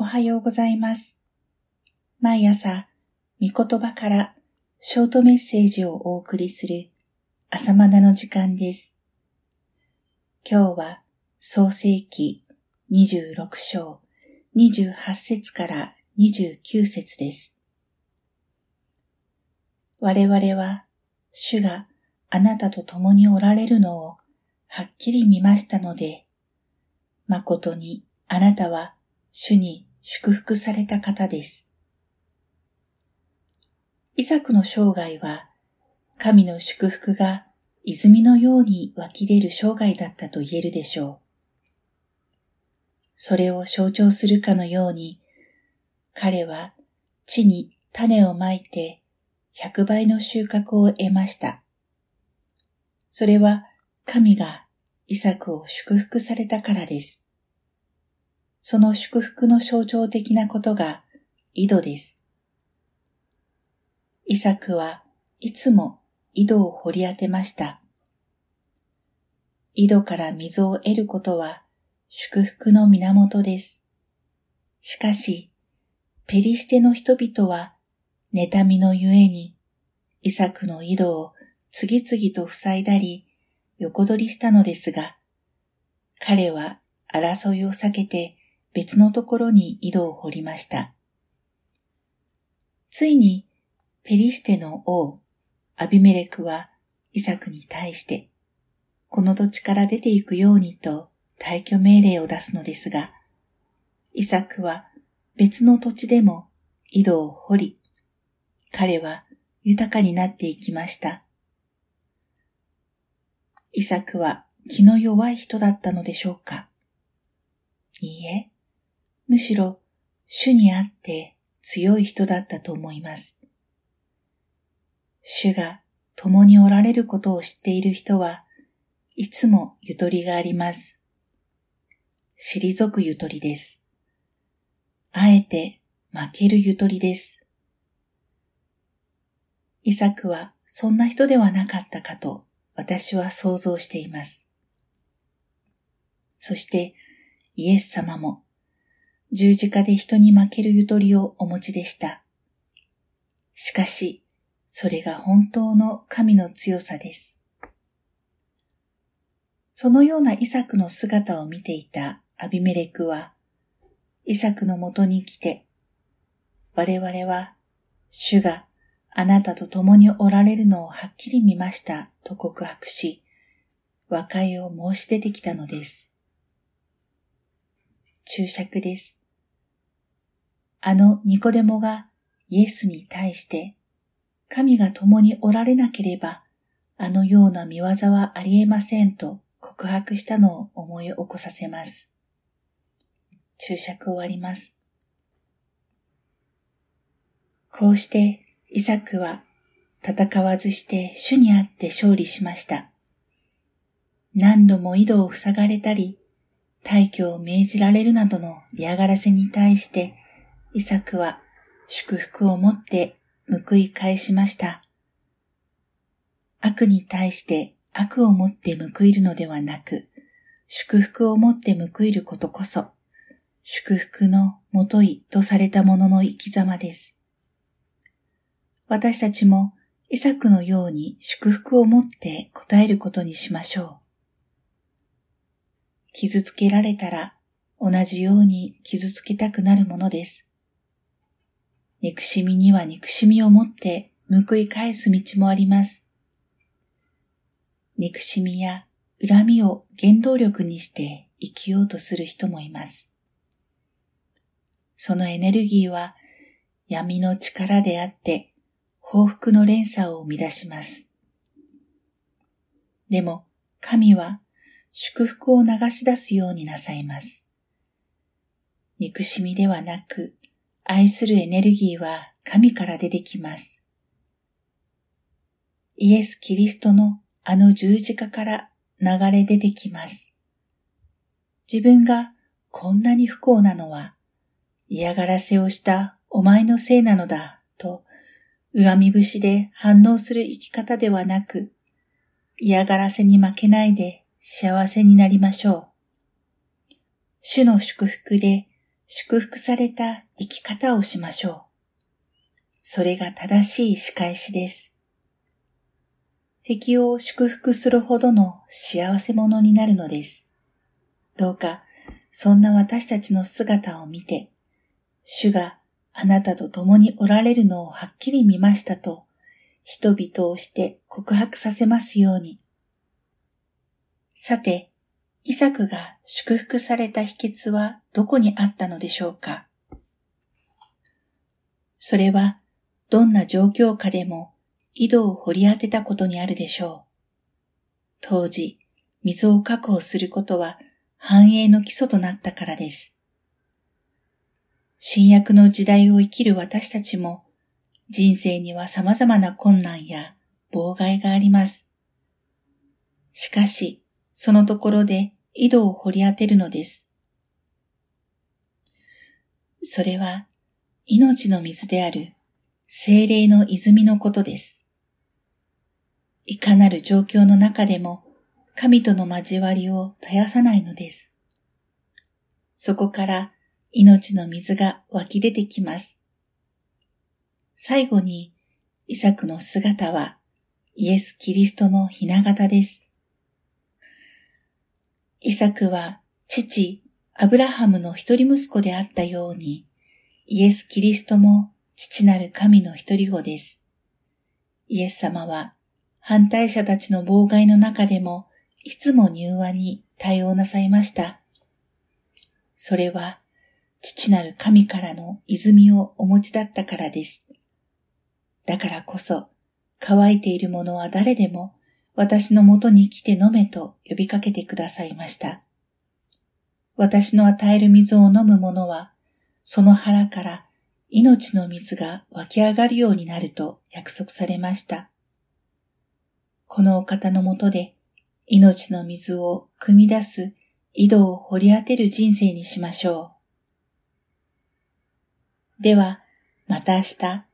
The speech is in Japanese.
おはようございます。毎朝、御言葉からショートメッセージをお送りする朝マナの時間です。今日は創世記26章28節から29節です。我々は主があなたと共におられるのをはっきり見ましたので、誠にあなたは主に祝福された方です。イサクの生涯は神の祝福が泉のように湧き出る生涯だったと言えるでしょう。それを象徴するかのように、彼は地に種をまいて100倍の収穫を得ました。それは神がイサクを祝福されたからです。その祝福の象徴的なことが井戸です。イサクはいつも井戸を掘り当てました。井戸から水を得ることは祝福の源です。しかし、ペリシテの人々は妬みのゆえに、イサクの井戸を次々と塞いだり、横取りしたのですが、彼は争いを避けて別のところに井戸を掘りました。ついに、ペリシテの王、アビメレクはイサクに対して、この土地から出て行くようにと退去命令を出すのですが、イサクは別の土地でも井戸を掘り、彼は豊かになっていきました。イサクは気の弱い人だったのでしょうかいいえ、むしろ主にあって強い人だったと思います。主が共におられることを知っている人はいつもゆとりがあります。退くゆとりです。あえて負けるゆとりです。イサクはそんな人ではなかったかと私は想像しています。そしてイエス様も十字架で人に負けるゆとりをお持ちでした。しかし、それが本当の神の強さです。そのようなイサクの姿を見ていたアビメレクは、イサクのもとに来て、我々は主があなたと共におられるのをはっきり見ましたと告白し、和解を申し出てきたのです。注釈です。あのニコデモがイエスに対して、神が共におられなければ、あのような見業はありえませんと告白したのを思い起こさせます。注釈終わります。こうしてイサクは戦わずして主にあって勝利しました。何度も井戸を塞がれたり、退去を命じられるなどの嫌がらせに対して、イサクは祝福をもって報い返しました。悪に対して悪をもって報いるのではなく、祝福をもって報いることこそ、祝福のもといとされたものの生き様です。私たちもイサクのように祝福をもって答えることにしましょう。傷つけられたら同じように傷つけたくなるものです。憎しみには憎しみをもって報い返す道もあります。憎しみや恨みを原動力にして生きようとする人もいます。そのエネルギーは闇の力であって報復の連鎖を生み出します。でも神は祝福を流し出すようになさいます。憎しみではなく愛するエネルギーは神から出てきます。イエス・キリストのあの十字架から流れ出てきます。自分がこんなに不幸なのは嫌がらせをしたお前のせいなのだと恨み節で反応する生き方ではなく嫌がらせに負けないで幸せになりましょう。主の祝福で祝福された生き方をしましょう。それが正しい仕返しです。敵を祝福するほどの幸せ者になるのです。どうか、そんな私たちの姿を見て、主があなたと共におられるのをはっきり見ましたと、人々をして告白させますように。さて、イサクが祝福された秘訣はどこにあったのでしょうか？それは、どんな状況下でも井戸を掘り当てたことにあるでしょう。当時、水を確保することは繁栄の基礎となったからです。新約の時代を生きる私たちも、人生には様々な困難や妨害があります。しかし、そのところで井戸を掘り当てるのです。それは、命の水である精霊の泉のことです。いかなる状況の中でも神との交わりを絶やさないのです。そこから命の水が湧き出てきます。最後に、イサクの姿はイエス・キリストのひな形です。イサクは父、アブラハムの一人息子であったように、イエス・キリストも父なる神の一人子です。イエス様は反対者たちの妨害の中でもいつも柔和に対応なさいました。それは、父なる神からの泉をお持ちだったからです。だからこそ、乾いているものは誰でも私のもとに来て飲めと呼びかけてくださいました。私の与える水を飲む者は、その腹から命の水が湧き上がるようになると約束されました。このお方のもとで命の水を汲み出す井戸を掘り当てる人生にしましょう。では、また明日